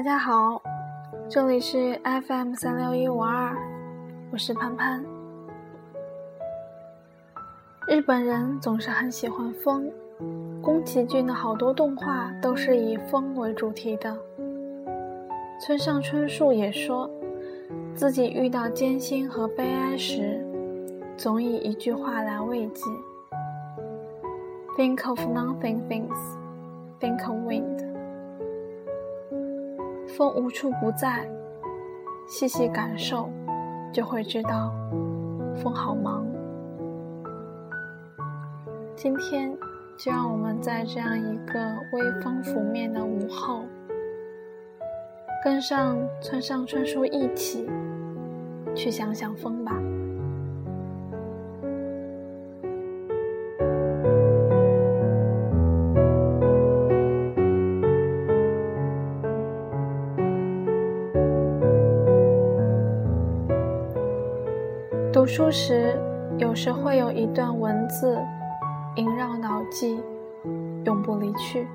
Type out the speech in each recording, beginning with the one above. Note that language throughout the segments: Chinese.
大家好，这里是 FM 三六一五二，我是潘潘。日本人总是很喜欢风，宫崎骏的好多动画都是以风为主题的。村上春树也说，自己遇到艰辛和悲哀时，总以一句话来慰藉：Think of nothing things, think of wind。风无处不在，细细感受，就会知道风好忙。今天，就让我们在这样一个微风拂面的午后，跟上村上春树一起去想想风吧。书时，有时会有一段文字萦绕脑际，永不离去。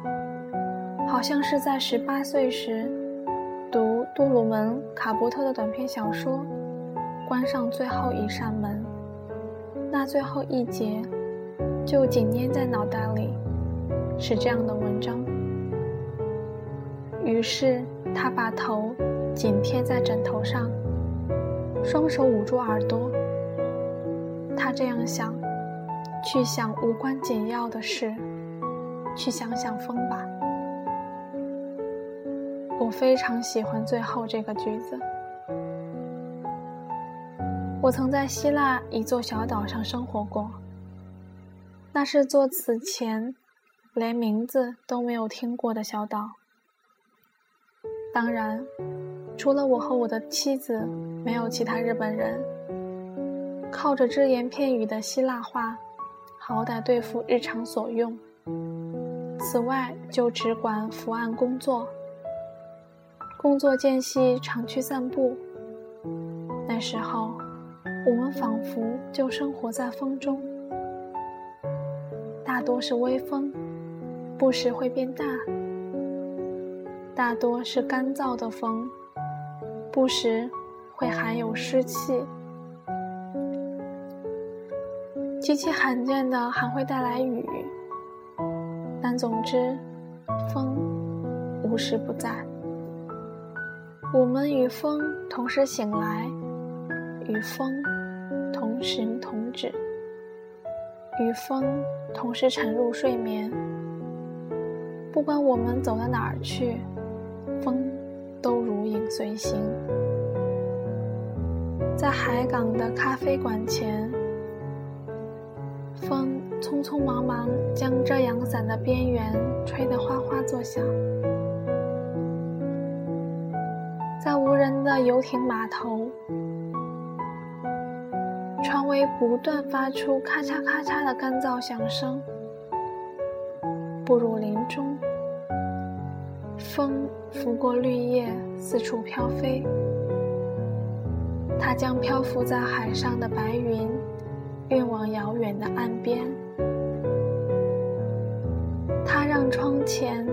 好像是在十八岁时读杜鲁门·卡波特的短篇小说《关上最后一扇门》，那最后一节就紧捏在脑袋里，是这样的文章。于是他把头紧贴在枕头上，双手捂住耳朵。他这样想：去想无关紧要的事，去想想风吧。我非常喜欢最后这个句子。我曾在希腊一座小岛上生活过，那是座此前连名字都没有听过的小岛。当然，除了我和我的妻子，没有其他日本人。靠着只言片语的希腊话，好歹对付日常所用。此外，就只管伏案工作。工作间隙常去散步。那时候，我们仿佛就生活在风中。大多是微风，不时会变大；大多是干燥的风，不时会含有湿气。极其罕见的还会带来雨，但总之，风无时不在。我们与风同时醒来，与风同时同止，与风同时沉入睡眠。不管我们走到哪儿去，风都如影随形。在海港的咖啡馆前。风匆匆忙忙将遮阳伞的边缘吹得哗哗作响，在无人的游艇码头，船尾不断发出咔嚓咔嚓的干燥响声。步入林中，风拂过绿叶，四处飘飞，它将漂浮在海上的白云。运往遥远的岸边，他让窗前、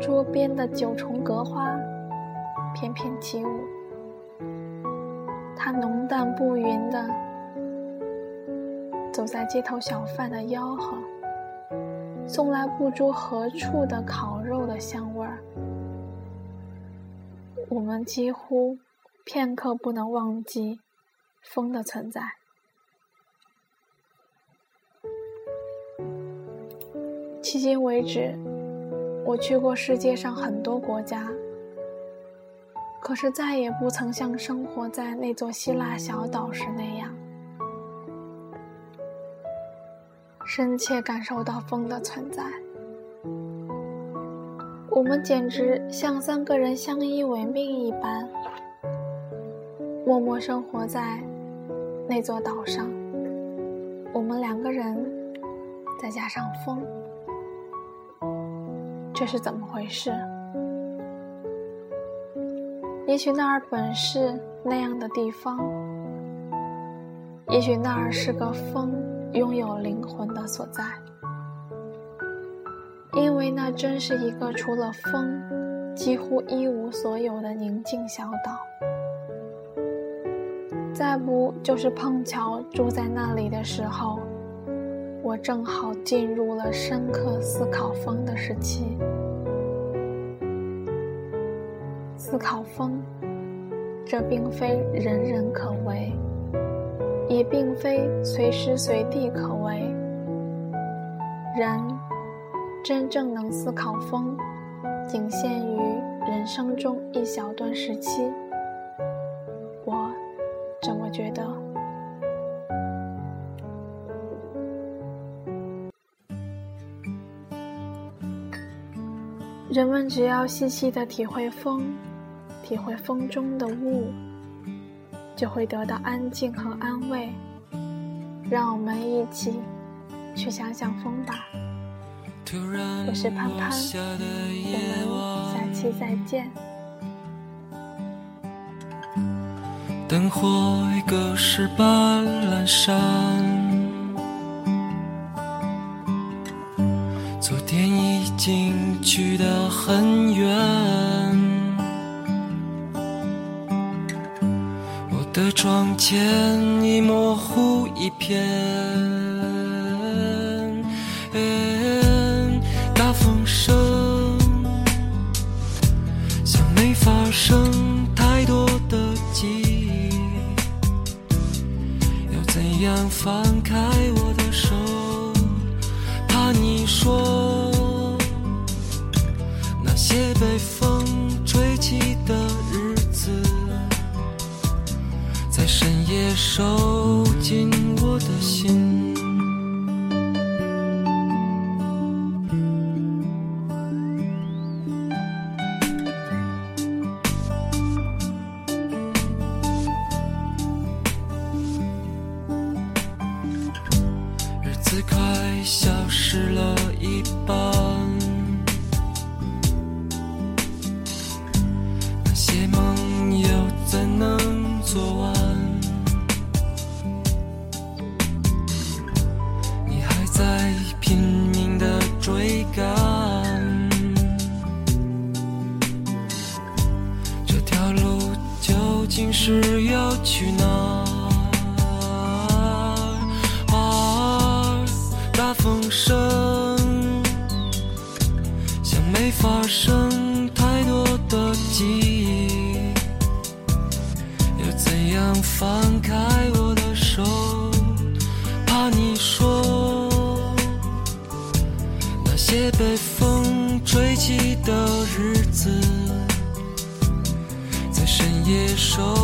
桌边的九重格花翩翩起舞。他浓淡不匀地走在街头小贩的吆喝，送来不知何处的烤肉的香味儿。我们几乎片刻不能忘记风的存在。迄今为止，我去过世界上很多国家，可是再也不曾像生活在那座希腊小岛时那样，深切感受到风的存在。我们简直像三个人相依为命一般，默默生活在那座岛上。我们两个人，再加上风。这是怎么回事？也许那儿本是那样的地方，也许那儿是个风拥有灵魂的所在，因为那真是一个除了风，几乎一无所有的宁静小岛。再不就是碰巧住在那里的时候，我正好进入了深刻思考风的时期。思考风，这并非人人可为，也并非随时随地可为。人真正能思考风，仅限于人生中一小段时期。我这么觉得。人们只要细细的体会风。体会风中的雾，就会得到安静和安慰。让我们一起去想想风吧。我是潘潘，我们下期再见。灯火已隔世斑斓珊，去得很远。我的窗前已模糊一片，大风声像没发生太多的记忆，要怎样放开我的手？怕你说些被风吹起的日子。在深夜收进我的心，日子快消失了一半，拼命的追赶，这条路究竟是要去哪儿？大风声像没发生太多的记忆。要怎样放被风吹起的日子，在深夜收